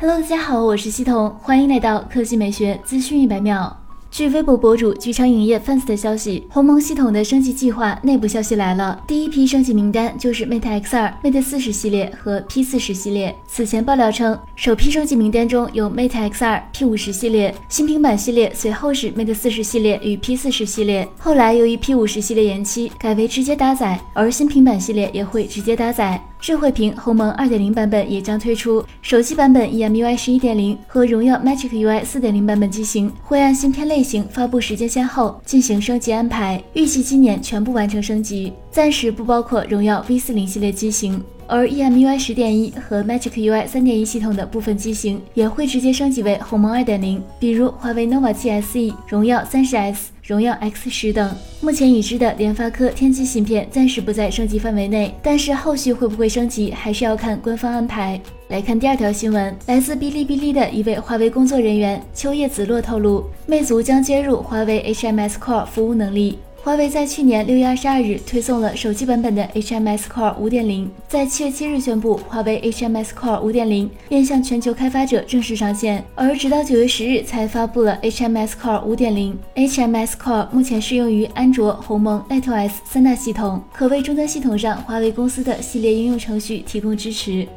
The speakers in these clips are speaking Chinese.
Hello，大家好，我是系统，欢迎来到科技美学资讯一百秒。据微博博主剧场影业 fans 的消息，鸿蒙系统的升级计划内部消息来了。第一批升级名单就是 Mate X2、Mate 40系列和 P40 系列。此前爆料称，首批升级名单中有 Mate X2、P50 系列，新平板系列随后是 Mate 40系列与 P40 系列。后来由于 P50 系列延期，改为直接搭载，而新平板系列也会直接搭载。智慧屏鸿蒙2.0版本也将推出，手机版本 EMUI 11.0和荣耀 Magic UI 4.0版本机型会按芯片类型、发布时间先后进行升级安排，预计今年全部完成升级，暂时不包括荣耀 V40 系列机型。而 EMUI 10.1和 Magic UI 3.1系统的部分机型也会直接升级为鸿蒙2.0，比如华为 nova 7 SE、荣耀 30S、荣耀 X 十等。目前已知的联发科天玑芯片暂时不在升级范围内，但是后续会不会升级，还是要看官方安排。来看第二条新闻，来自哔哩哔哩的一位华为工作人员秋叶子洛透露，魅族将接入华为 HMS Core 服务能力。华为在去年六月二十二日推送了手机版本的 HMS Core 五点零，在七月七日宣布华为 HMS Core 五点零面向全球开发者正式上线，而直到九月十日才发布了 HMS Core 五点零。HMS Core 目前适用于安卓、鸿蒙、LiteOS 三大系统，可为终端系统上华为公司的系列应用程序提供支持。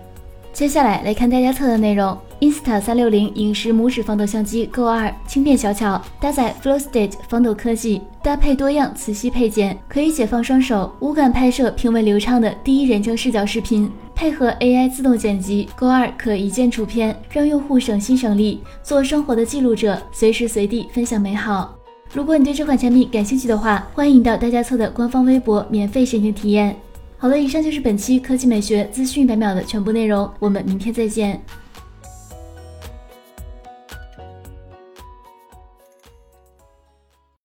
接下来来看大家测的内容。Insta 三六零影视拇指防抖相机 Go 二轻便小巧，搭载 Flow State 防抖科技，搭配多样磁吸配件，可以解放双手，无感拍摄平稳流畅的第一人称视角视频。配合 AI 自动剪辑，Go 二可一键出片，让用户省心省力，做生活的记录者，随时随地分享美好。如果你对这款产品感兴趣的话，欢迎到大家测的官方微博免费申请体验。好了，以上就是本期科技美学资讯百秒的全部内容，我们明天再见。